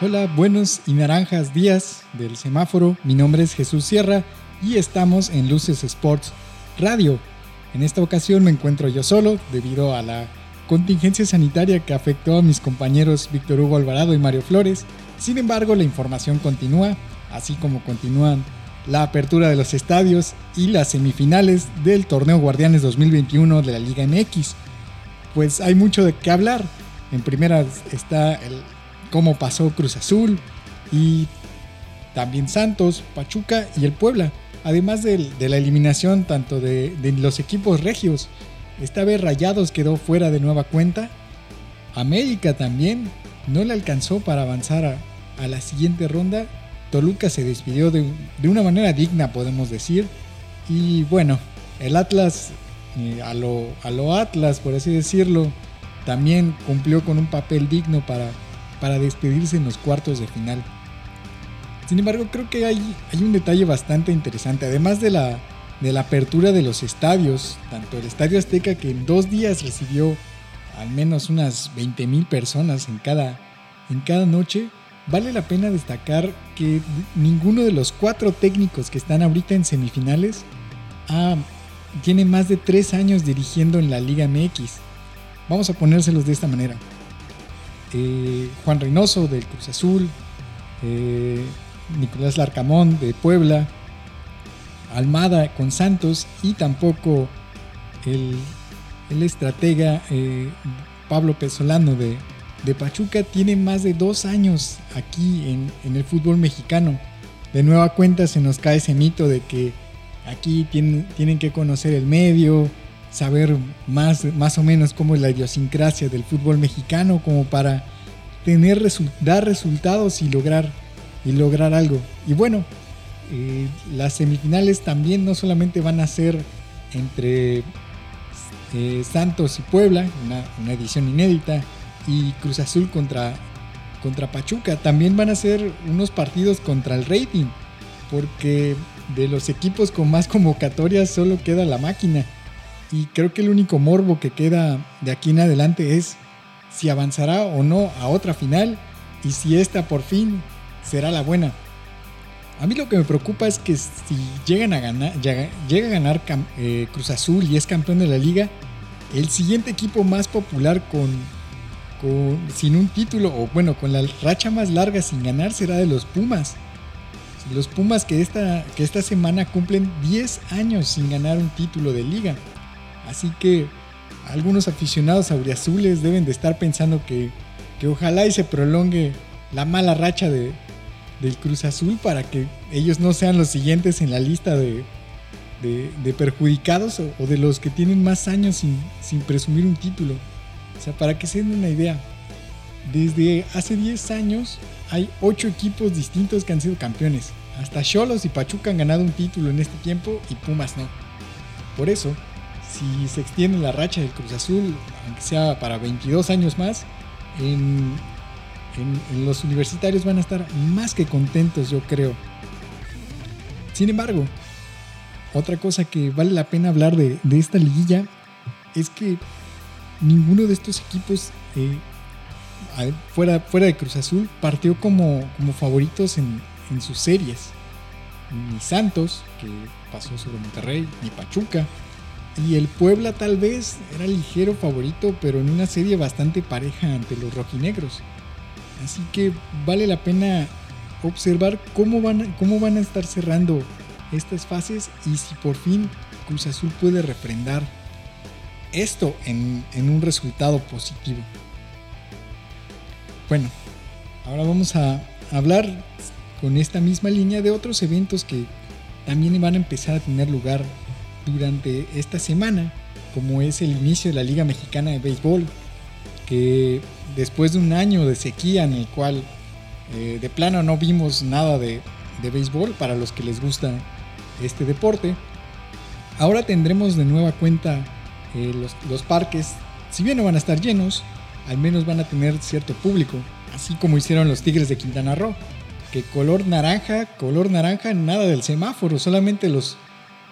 Hola, buenos y naranjas días del semáforo. Mi nombre es Jesús Sierra y estamos en Luces Sports Radio. En esta ocasión me encuentro yo solo debido a la contingencia sanitaria que afectó a mis compañeros Víctor Hugo Alvarado y Mario Flores. Sin embargo, la información continúa, así como continúan la apertura de los estadios y las semifinales del torneo Guardianes 2021 de la Liga MX. Pues hay mucho de qué hablar. En primera está el cómo pasó Cruz Azul y también Santos, Pachuca y el Puebla. Además de, la eliminación tanto de, los equipos regios. Esta vez Rayados quedó fuera de nueva cuenta. América también no le alcanzó para avanzar a, la siguiente ronda. Toluca se despidió de, una manera digna, podemos decir. Y bueno, el Atlas, eh, a lo Atlas, por así decirlo, también cumplió con un papel digno para, para despedirse en los cuartos de final. Sin embargo, creo que hay, un detalle bastante interesante. Además de la, apertura de los estadios, tanto el Estadio Azteca que en dos días recibió al menos unas 20.000 personas en cada, noche, vale la pena destacar que ninguno de los cuatro técnicos que están ahorita en semifinales tiene más de tres años dirigiendo en la Liga MX. Vamos a ponérselos de esta manera. Eh, Juan Reynoso del Cruz Azul, eh, Nicolás Larcamón de Puebla, Almada con Santos y tampoco el, estratega eh, Pablo Pesolano de, Pachuca tiene más de dos años aquí en, el fútbol mexicano. De nueva cuenta se nos cae ese mito de que aquí tienen, tienen que conocer el medio, saber más, más o menos cómo es la idiosincrasia del fútbol mexicano, como para tener dar resultados y lograr, y lograr algo. Y bueno, eh, las semifinales también no solamente van a ser entre eh, Santos y Puebla, una, edición inédita, y Cruz Azul contra, contra Pachuca, también van a ser unos partidos contra el rating, porque de los equipos con más convocatorias solo queda la máquina. Y creo que el único morbo que queda de aquí en adelante es si avanzará o no a otra final y si esta por fin será la buena. A mí lo que me preocupa es que si llegan a ganar, llega, a ganar eh, Cruz Azul y es campeón de la liga, el siguiente equipo más popular con, sin un título o bueno con la racha más larga sin ganar será de los Pumas. Los Pumas que esta, que esta semana cumplen 10 años sin ganar un título de liga. Así que algunos aficionados auriazules deben de estar pensando que, ojalá y se prolongue la mala racha de, del Cruz Azul para que ellos no sean los siguientes en la lista de, perjudicados o, de los que tienen más años sin, sin, presumir un título. O sea, para que se den una idea, desde hace 10 años hay 8 equipos distintos que han sido campeones. Hasta Cholos y Pachuca han ganado un título en este tiempo y Pumas no. Por eso, si se extiende la racha del Cruz Azul, aunque sea para 22 años más, en, los universitarios van a estar más que contentos, yo creo. Sin embargo, otra cosa que vale la pena hablar de, esta liguilla es que ninguno de estos equipos eh, fuera, fuera de Cruz Azul partió como, favoritos en sus series. Ni Santos, que pasó sobre Monterrey, ni Pachuca, y el Puebla tal vez era ligero favorito, pero en una serie bastante pareja ante los rojinegros. Así que vale la pena observar cómo van, cómo van a estar cerrando estas fases y si por fin Cruz Azul puede refrendar esto en un resultado positivo. Bueno, ahora vamos a hablar con esta misma línea de otros eventos que también van a empezar a tener lugar durante esta semana, como es el inicio de la Liga Mexicana de Béisbol, que después de un año de sequía en el cual eh, de plano no vimos nada de, béisbol para los que les gusta este deporte, ahora tendremos de nueva cuenta eh, los, los parques, si bien no van a estar llenos, al menos van a tener cierto público, así como hicieron los Tigres de Quintana Roo, que color naranja, color naranja, nada del semáforo, solamente los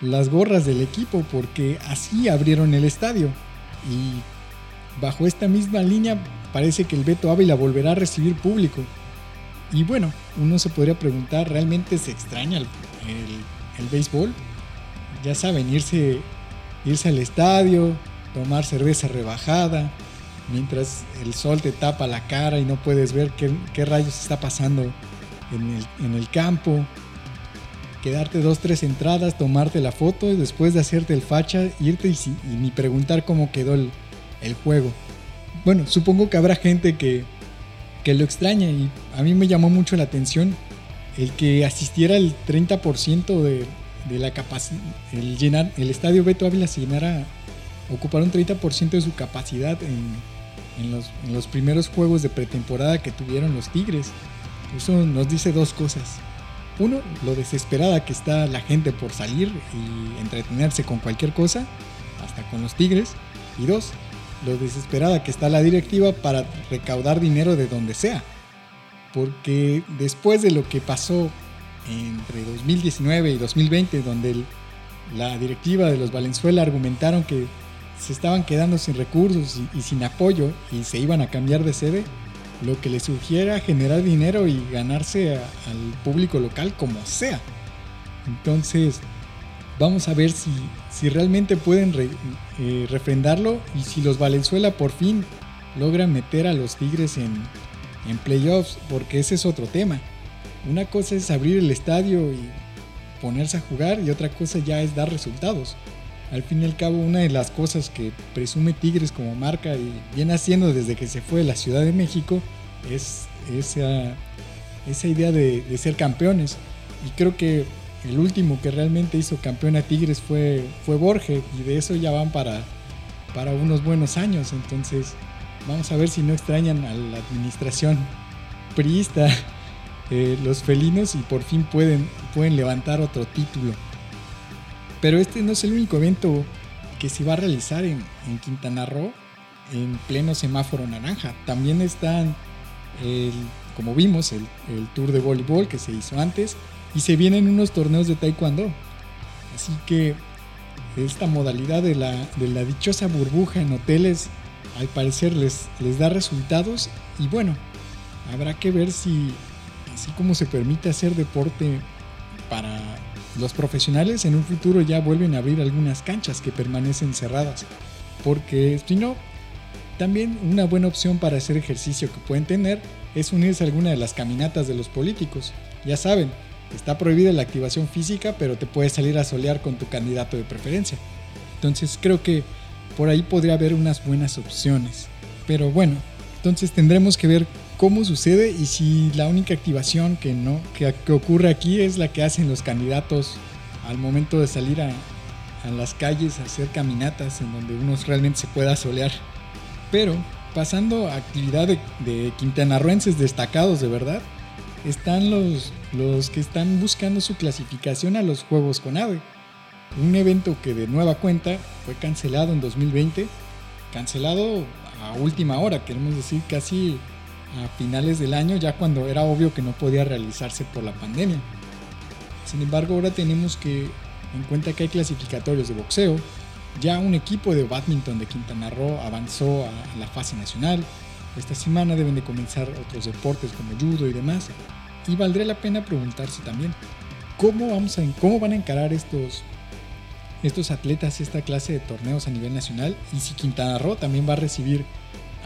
las gorras del equipo porque así abrieron el estadio. Y bajo esta misma línea parece que el Beto Ávila volverá a recibir público. Y bueno, uno se podría preguntar, ¿realmente se extraña el, el, béisbol? Ya saben, irse, irse al estadio, tomar cerveza rebajada, mientras el sol te tapa la cara y no puedes ver qué, qué rayos está pasando en el, en el, campo. Quedarte dos, tres entradas, tomarte la foto y después de hacerte el facha, irte y, y ni preguntar cómo quedó el, juego. Bueno, supongo que habrá gente que, que lo extraña y a mí me llamó mucho la atención el que asistiera el 30% de, de la capacidad, el, llenar, el estadio Beto Ávila se llenara, ocupar un 30% de su capacidad en, en, los, en los primeros juegos de pretemporada que tuvieron los Tigres. Eso nos dice dos cosas. Uno, lo desesperada que está la gente por salir y entretenerse con cualquier cosa, hasta con los Tigres. Y dos, lo desesperada que está la directiva para recaudar dinero de donde sea. Porque después de lo que pasó entre 2019 y 2020, donde la directiva de los Valenzuela argumentaron que se estaban quedando sin recursos y, sin apoyo y se iban a cambiar de sede, lo que les sugiera generar dinero y ganarse al público local como sea. Entonces, vamos a ver si, si realmente pueden eh, refrendarlo y si los Valenzuela por fin logran meter a los Tigres en playoffs, porque ese es otro tema. Una cosa es abrir el estadio y ponerse a jugar y otra cosa ya es dar resultados. Al fin y al cabo, una de las cosas que presume Tigres como marca y viene haciendo desde que se fue de la Ciudad de México es esa, idea de, de ser campeones. Y creo que el último que realmente hizo campeón a Tigres fue, fue Borges y de eso ya van para, para unos buenos años. Entonces vamos a ver si no extrañan a la administración priista eh, los felinos y por fin pueden, pueden levantar otro título. Pero este no es el único evento que se va a realizar en, en Quintana Roo en pleno semáforo naranja. También están, el, como vimos, el, tour de voleibol que se hizo antes y se vienen unos torneos de taekwondo. Así que esta modalidad de la, de la dichosa burbuja en hoteles al parecer les, les da resultados y bueno, habrá que ver si así como se permite hacer deporte para los profesionales, en un futuro ya vuelven a abrir algunas canchas que permanecen cerradas. Porque si no, también una buena opción para hacer ejercicio que pueden tener es unirse a alguna de las caminatas de los políticos. Ya saben, Está prohibida la activación física, pero te puedes salir a solear con tu candidato de preferencia. Entonces creo que por ahí podría haber unas buenas opciones. Pero bueno, entonces tendremos que ver cómo sucede y si la única activación que, no, que, ocurre aquí es la que hacen los candidatos al momento de salir a, las calles a hacer caminatas en donde uno realmente se pueda solear. Pero pasando a actividad de, de quintanarruenses destacados de verdad, están los, los que están buscando su clasificación a los Juegos con AVE. Un evento que de nueva cuenta fue cancelado en 2020, cancelado a última hora, queremos decir casi a finales del año, ya cuando era obvio que no podía realizarse por la pandemia. Sin embargo, ahora tenemos que en cuenta que hay clasificatorios de boxeo, ya un equipo de badminton de Quintana Roo avanzó a la fase nacional, esta semana deben de comenzar otros deportes como judo y demás, y valdría la pena preguntarse también, ¿cómo, vamos a, cómo van a encarar estos, estos atletas esta clase de torneos a nivel nacional? Y si Quintana Roo también va a recibir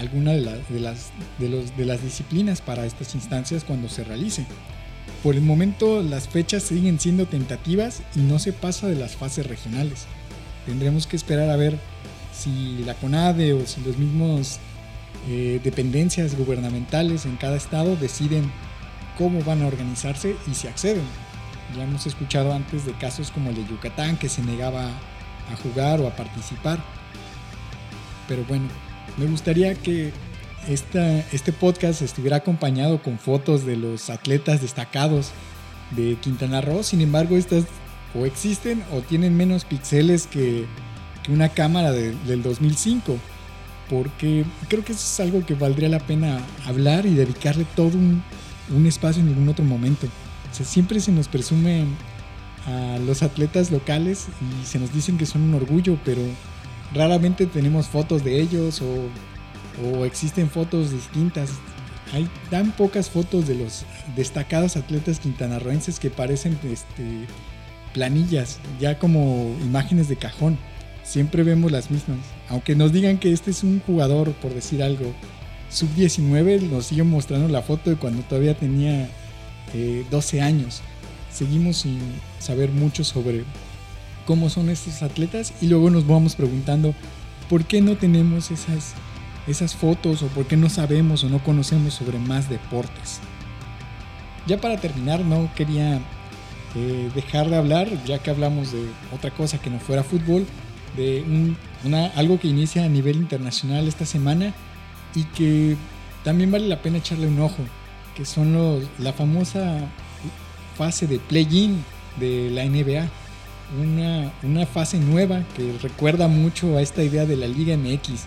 alguna de, de, las, de, los, de las disciplinas para estas instancias cuando se realice. Por el momento las fechas siguen siendo tentativas y no se pasa de las fases regionales. Tendremos que esperar a ver si la CONADE o si los mismos eh, dependencias gubernamentales en cada estado deciden cómo van a organizarse y si acceden. Ya hemos escuchado antes de casos como el de Yucatán que se negaba a jugar o a participar. Pero bueno, me gustaría que esta, este podcast estuviera acompañado con fotos de los atletas destacados de Quintana Roo. Sin embargo, estas o existen o tienen menos píxeles que, una cámara del 2005. Porque creo que eso es algo que valdría la pena hablar y dedicarle todo un, un espacio en ningún otro momento. siempre se nos presume a los atletas locales y se nos dicen que son un orgullo, pero raramente tenemos fotos de ellos o, existen fotos distintas hay tan pocas fotos de los destacados atletas quintanarroenses que parecen este, planillas, ya como imágenes de cajón. Siempre vemos las mismas. Aunque nos digan que este es un jugador, por decir algo, sub-19, nos siguen mostrando la foto de cuando todavía tenía 12 eh, años. Seguimos sin saber mucho sobre cómo son estos atletas y luego nos vamos preguntando por qué no tenemos esas esas fotos o por qué no sabemos o no conocemos sobre más deportes. Ya para terminar, no quería eh, dejar de hablar, ya que hablamos de otra cosa que no fuera fútbol, de una, algo que inicia a nivel internacional esta semana y que también vale la pena echarle un ojo, que son los, la famosa fase de play-in de la NBA. Una, una fase nueva que recuerda mucho a esta idea de la Liga MX,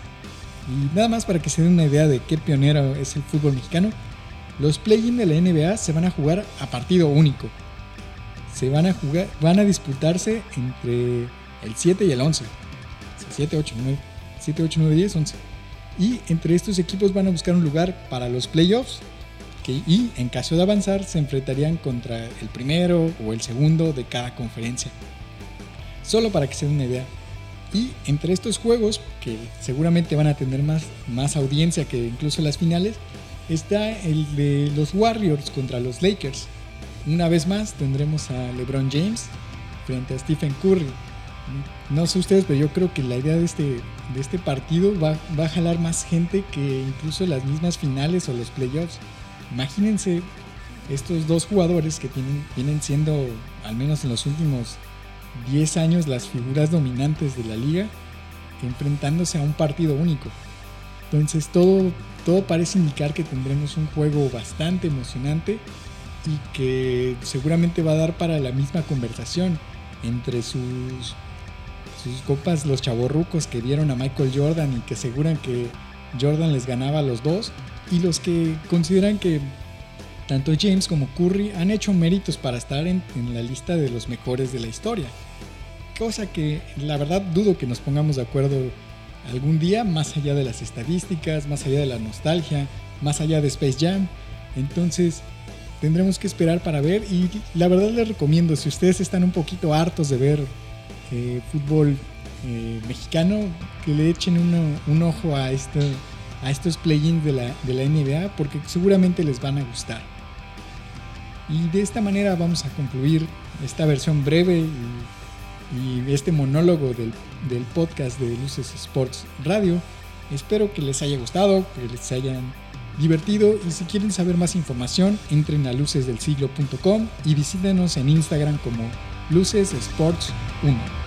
y nada más para que se den una idea de qué pionero es el fútbol mexicano, los play-in de la NBA se van a jugar a partido único. Se van a jugar, van a disputarse entre el 7 y el 11. 7, 8, 9, 7, 8, 9, 10, 11. Y entre estos equipos van a buscar un lugar para los playoffs que, y en caso de avanzar se enfrentarían contra el primero o el segundo de cada conferencia. Solo para que se den una idea. Y entre estos juegos, que seguramente van a tener más, más audiencia que incluso las finales, está el de los Warriors contra los Lakers. Una vez más tendremos a LeBron James frente a Stephen Curry. No sé ustedes, pero yo creo que la idea de este, de este partido va, va a jalar más gente que incluso las mismas finales o los playoffs. Imagínense estos dos jugadores que tienen, vienen siendo, al menos en los últimos 10 años las figuras dominantes de la liga enfrentándose a un partido único. Entonces todo, todo parece indicar que tendremos un juego bastante emocionante y que seguramente va a dar para la misma conversación entre sus, sus copas, los chavorrucos que vieron a Michael Jordan y que aseguran que Jordan les ganaba a los dos, y los que consideran que tanto James como Curry han hecho méritos para estar en, la lista de los mejores de la historia. Cosa que la verdad dudo que nos pongamos de acuerdo algún día, más allá de las estadísticas, más allá de la nostalgia, más allá de Space Jam. Entonces tendremos que esperar para ver y la verdad les recomiendo, si ustedes están un poquito hartos de ver eh, fútbol eh, mexicano, que le echen un ojo a, este, a estos play-ins de la, de la NBA porque seguramente les van a gustar. Y de esta manera vamos a concluir esta versión breve y, este monólogo del, del, podcast de Luces Sports Radio. Espero que les haya gustado, que les hayan divertido y si quieren saber más información entren a lucesdelsiglo.com y visítenos en Instagram como Luces Sports 1.